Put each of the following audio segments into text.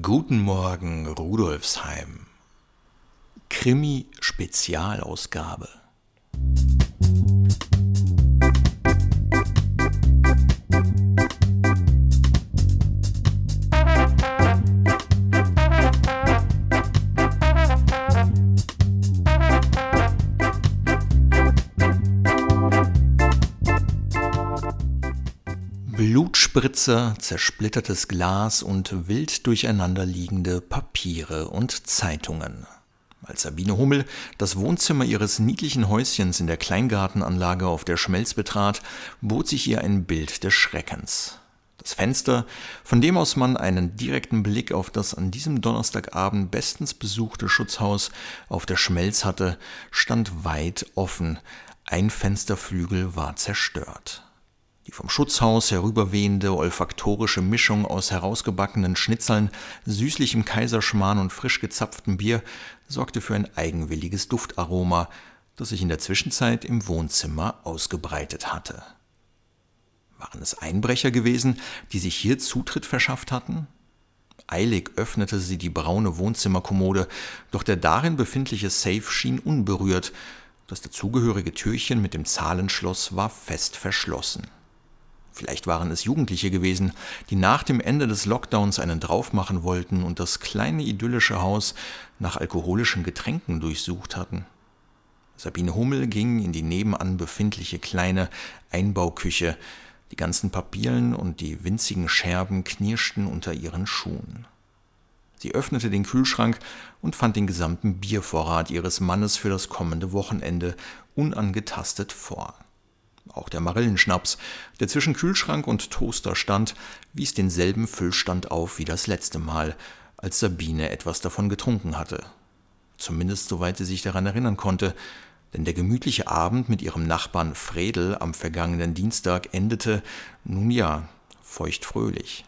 Guten Morgen, Rudolfsheim. Krimi-Spezialausgabe. Blutspritzer, zersplittertes Glas und wild durcheinanderliegende Papiere und Zeitungen. Als Sabine Hummel das Wohnzimmer ihres niedlichen Häuschens in der Kleingartenanlage auf der Schmelz betrat, bot sich ihr ein Bild des Schreckens. Das Fenster, von dem aus man einen direkten Blick auf das an diesem Donnerstagabend bestens besuchte Schutzhaus auf der Schmelz hatte, stand weit offen, ein Fensterflügel war zerstört. Die vom Schutzhaus herüberwehende olfaktorische Mischung aus herausgebackenen Schnitzeln, süßlichem Kaiserschmarrn und frisch gezapftem Bier sorgte für ein eigenwilliges Duftaroma, das sich in der Zwischenzeit im Wohnzimmer ausgebreitet hatte. Waren es Einbrecher gewesen, die sich hier Zutritt verschafft hatten? Eilig öffnete sie die braune Wohnzimmerkommode, doch der darin befindliche Safe schien unberührt, das dazugehörige Türchen mit dem Zahlenschloss war fest verschlossen. Vielleicht waren es Jugendliche gewesen, die nach dem Ende des Lockdowns einen draufmachen wollten und das kleine idyllische Haus nach alkoholischen Getränken durchsucht hatten. Sabine Hummel ging in die nebenan befindliche kleine Einbauküche. Die ganzen Papieren und die winzigen Scherben knirschten unter ihren Schuhen. Sie öffnete den Kühlschrank und fand den gesamten Biervorrat ihres Mannes für das kommende Wochenende unangetastet vor. Auch der Marillenschnaps, der zwischen Kühlschrank und Toaster stand, wies denselben Füllstand auf wie das letzte Mal, als Sabine etwas davon getrunken hatte. Zumindest soweit sie sich daran erinnern konnte, denn der gemütliche Abend mit ihrem Nachbarn Fredel am vergangenen Dienstag endete, nun ja, feuchtfröhlich.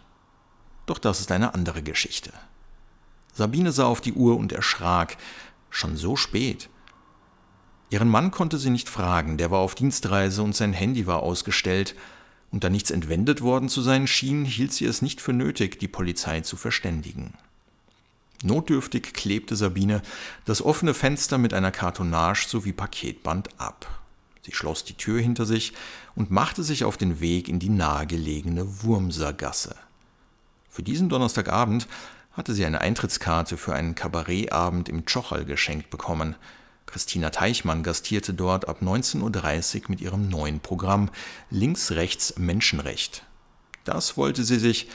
Doch das ist eine andere Geschichte. Sabine sah auf die Uhr und erschrak. Schon so spät. Ihren Mann konnte sie nicht fragen, der war auf Dienstreise und sein Handy war ausgestellt, und da nichts entwendet worden zu sein schien, hielt sie es nicht für nötig, die Polizei zu verständigen. Notdürftig klebte Sabine das offene Fenster mit einer Kartonage sowie Paketband ab. Sie schloss die Tür hinter sich und machte sich auf den Weg in die nahegelegene Wurmsergasse. Für diesen Donnerstagabend hatte sie eine Eintrittskarte für einen Kabarettabend im Tschochal geschenkt bekommen – Christina Teichmann gastierte dort ab 19.30 Uhr mit ihrem neuen Programm Links, Rechts, Menschenrecht. Das wollte sie sich,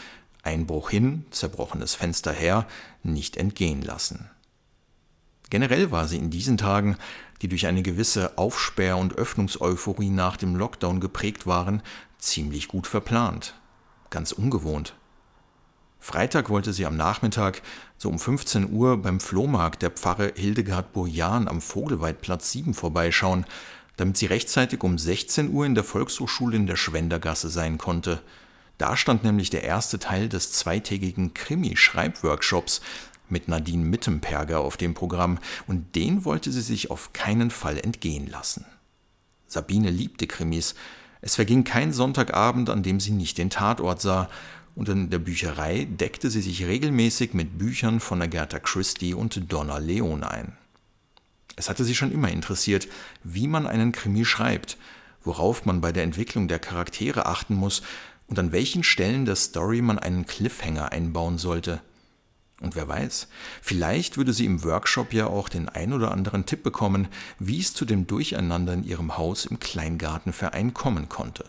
Einbruch hin, zerbrochenes Fenster her, nicht entgehen lassen. Generell war sie in diesen Tagen, die durch eine gewisse Aufsperr- und Öffnungseuphorie nach dem Lockdown geprägt waren, ziemlich gut verplant. Ganz ungewohnt. Freitag wollte sie am Nachmittag, so um 15 Uhr, beim Flohmarkt der Pfarre Hildegard Burjan am Vogelweidplatz 7 vorbeischauen, damit sie rechtzeitig um 16 Uhr in der Volkshochschule in der Schwendergasse sein konnte. Da stand nämlich der erste Teil des zweitägigen Krimi-Schreibworkshops mit Nadine Mittemperger auf dem Programm, und den wollte sie sich auf keinen Fall entgehen lassen. Sabine liebte Krimis. Es verging kein Sonntagabend, an dem sie nicht den Tatort sah, und in der Bücherei deckte sie sich regelmäßig mit Büchern von Agatha Christie und Donna Leon ein. Es hatte sie schon immer interessiert, wie man einen Krimi schreibt, worauf man bei der Entwicklung der Charaktere achten muss und an welchen Stellen der Story man einen Cliffhanger einbauen sollte. Und wer weiß, vielleicht würde sie im Workshop ja auch den ein oder anderen Tipp bekommen, wie es zu dem Durcheinander in ihrem Haus im Kleingartenverein kommen konnte.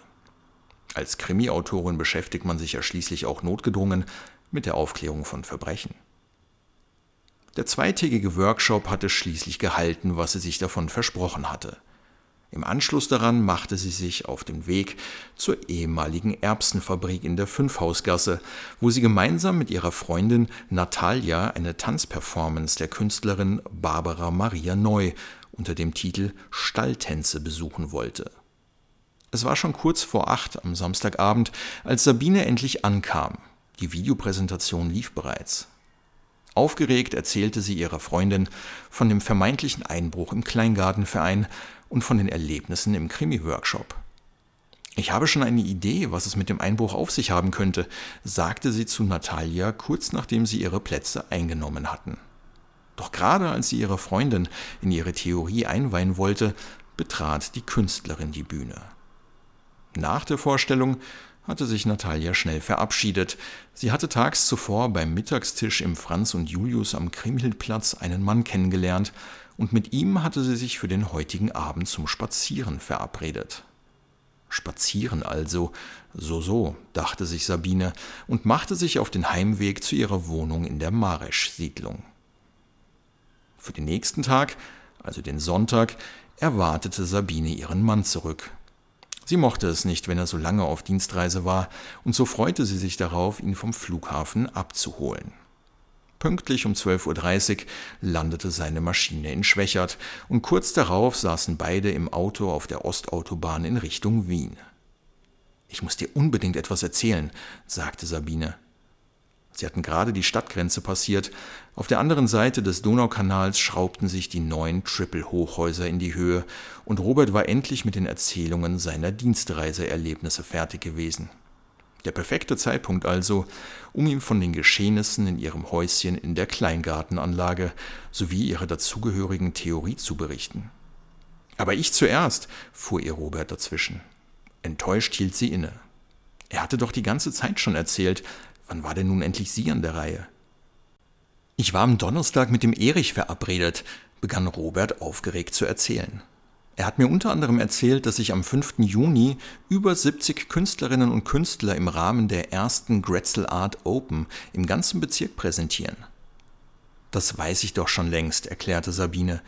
Als Krimi-Autorin beschäftigt man sich ja schließlich auch notgedrungen mit der Aufklärung von Verbrechen. Der zweitägige Workshop hatte schließlich gehalten, was sie sich davon versprochen hatte. Im Anschluss daran machte sie sich auf den Weg zur ehemaligen Erbsenfabrik in der Fünfhausgasse, wo sie gemeinsam mit ihrer Freundin Natalia eine Tanzperformance der Künstlerin Barbara Maria Neu unter dem Titel Stalltänze besuchen wollte. Es war schon kurz vor acht am Samstagabend, als Sabine endlich ankam. Die Videopräsentation lief bereits. Aufgeregt erzählte sie ihrer Freundin von dem vermeintlichen Einbruch im Kleingartenverein und von den Erlebnissen im Krimi-Workshop. Ich habe schon eine Idee, was es mit dem Einbruch auf sich haben könnte, sagte sie zu Natalia kurz nachdem sie ihre Plätze eingenommen hatten. Doch gerade als sie ihre Freundin in ihre Theorie einweihen wollte, betrat die Künstlerin die Bühne. Nach der Vorstellung hatte sich Natalia schnell verabschiedet. Sie hatte tags zuvor beim Mittagstisch im Franz und Julius am Kriemhildplatz einen Mann kennengelernt und mit ihm hatte sie sich für den heutigen Abend zum Spazieren verabredet. Spazieren also, so so, dachte sich Sabine und machte sich auf den Heimweg zu ihrer Wohnung in der Maresch-Siedlung. Für den nächsten Tag, also den Sonntag, erwartete Sabine ihren Mann zurück. Sie mochte es nicht, wenn er so lange auf Dienstreise war, und so freute sie sich darauf, ihn vom Flughafen abzuholen. Pünktlich um 12.30 Uhr landete seine Maschine in Schwächert und kurz darauf saßen beide im Auto auf der Ostautobahn in Richtung Wien. Ich muss dir unbedingt etwas erzählen, sagte Sabine. Sie hatten gerade die Stadtgrenze passiert. Auf der anderen Seite des Donaukanals schraubten sich die neuen Triple-Hochhäuser in die Höhe und Robert war endlich mit den Erzählungen seiner Dienstreiseerlebnisse fertig gewesen. Der perfekte Zeitpunkt also, um ihm von den Geschehnissen in ihrem Häuschen in der Kleingartenanlage sowie ihrer dazugehörigen Theorie zu berichten. Aber ich zuerst, fuhr ihr Robert dazwischen. Enttäuscht hielt sie inne. Er hatte doch die ganze Zeit schon erzählt, wann war denn nun endlich sie an der Reihe? Ich war am Donnerstag mit dem Erich verabredet, begann Robert aufgeregt zu erzählen. Er hat mir unter anderem erzählt, dass sich am 5. Juni über 70 Künstlerinnen und Künstler im Rahmen der ersten Grätzl Art Open im ganzen Bezirk präsentieren. Das weiß ich doch schon längst, erklärte Sabine.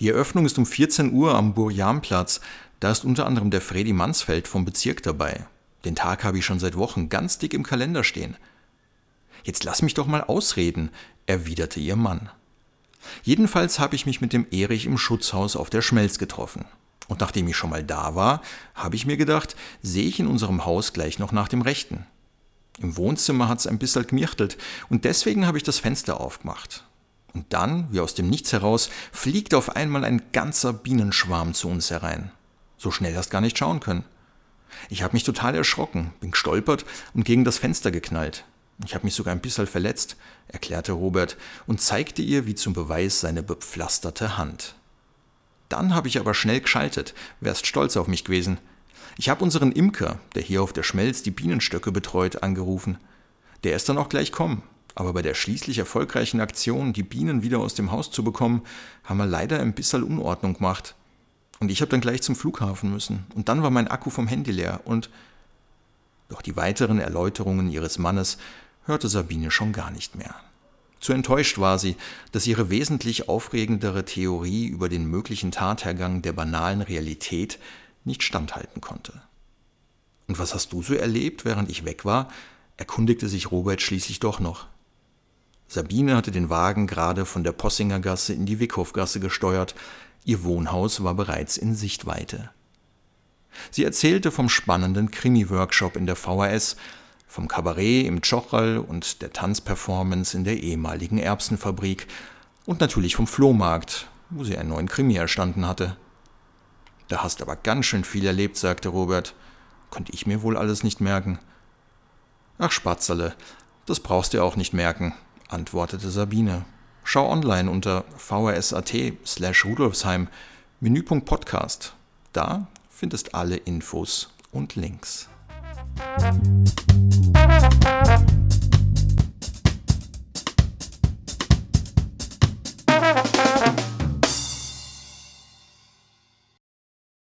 Die Eröffnung ist um 14 Uhr am Burjanplatz. Da ist unter anderem der Fredi Mansfeld vom Bezirk dabei. Den Tag habe ich schon seit Wochen ganz dick im Kalender stehen. Jetzt lass mich doch mal ausreden, erwiderte ihr Mann. Jedenfalls habe ich mich mit dem Erich im Schutzhaus auf der Schmelz getroffen. Und nachdem ich schon mal da war, habe ich mir gedacht, sehe ich in unserem Haus gleich noch nach dem Rechten. Im Wohnzimmer hat es ein bisschen gmirchtelt und deswegen habe ich das Fenster aufgemacht. Und dann, wie aus dem Nichts heraus, fliegt auf einmal ein ganzer Bienenschwarm zu uns herein. So schnell hast gar nicht schauen können. Ich habe mich total erschrocken, bin gestolpert und gegen das Fenster geknallt. Ich habe mich sogar ein bisschen verletzt, erklärte Robert und zeigte ihr wie zum Beweis seine bepflasterte Hand. Dann habe ich aber schnell geschaltet, wärst stolz auf mich gewesen. Ich habe unseren Imker, der hier auf der Schmelz die Bienenstöcke betreut, angerufen. Der ist dann auch gleich kommen. Aber bei der schließlich erfolgreichen Aktion, die Bienen wieder aus dem Haus zu bekommen, haben wir leider ein bisschen Unordnung gemacht. Und ich habe dann gleich zum Flughafen müssen. Und dann war mein Akku vom Handy leer. Und doch die weiteren Erläuterungen ihres Mannes hörte Sabine schon gar nicht mehr. Zu enttäuscht war sie, dass ihre wesentlich aufregendere Theorie über den möglichen Tathergang der banalen Realität nicht standhalten konnte. Und was hast du so erlebt, während ich weg war? erkundigte sich Robert schließlich doch noch. Sabine hatte den Wagen gerade von der Possingergasse in die Wickhofgasse gesteuert, ihr Wohnhaus war bereits in Sichtweite. Sie erzählte vom spannenden Krimi-Workshop in der VHS, vom Kabarett im Tschochal und der Tanzperformance in der ehemaligen Erbsenfabrik und natürlich vom Flohmarkt, wo sie einen neuen Krimi erstanden hatte. Da hast aber ganz schön viel erlebt, sagte Robert. Konnte ich mir wohl alles nicht merken. Ach Spatzerle, das brauchst du auch nicht merken, antwortete Sabine. Schau online unter vhs.at slash Rudolfsheim, Menüpunkt Podcast. Da findest alle Infos und Links. thank you